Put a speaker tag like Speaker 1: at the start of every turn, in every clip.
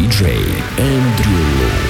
Speaker 1: DJ Andrew.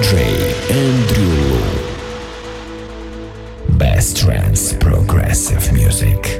Speaker 1: DJ Andrew Best Trance Progressive Music.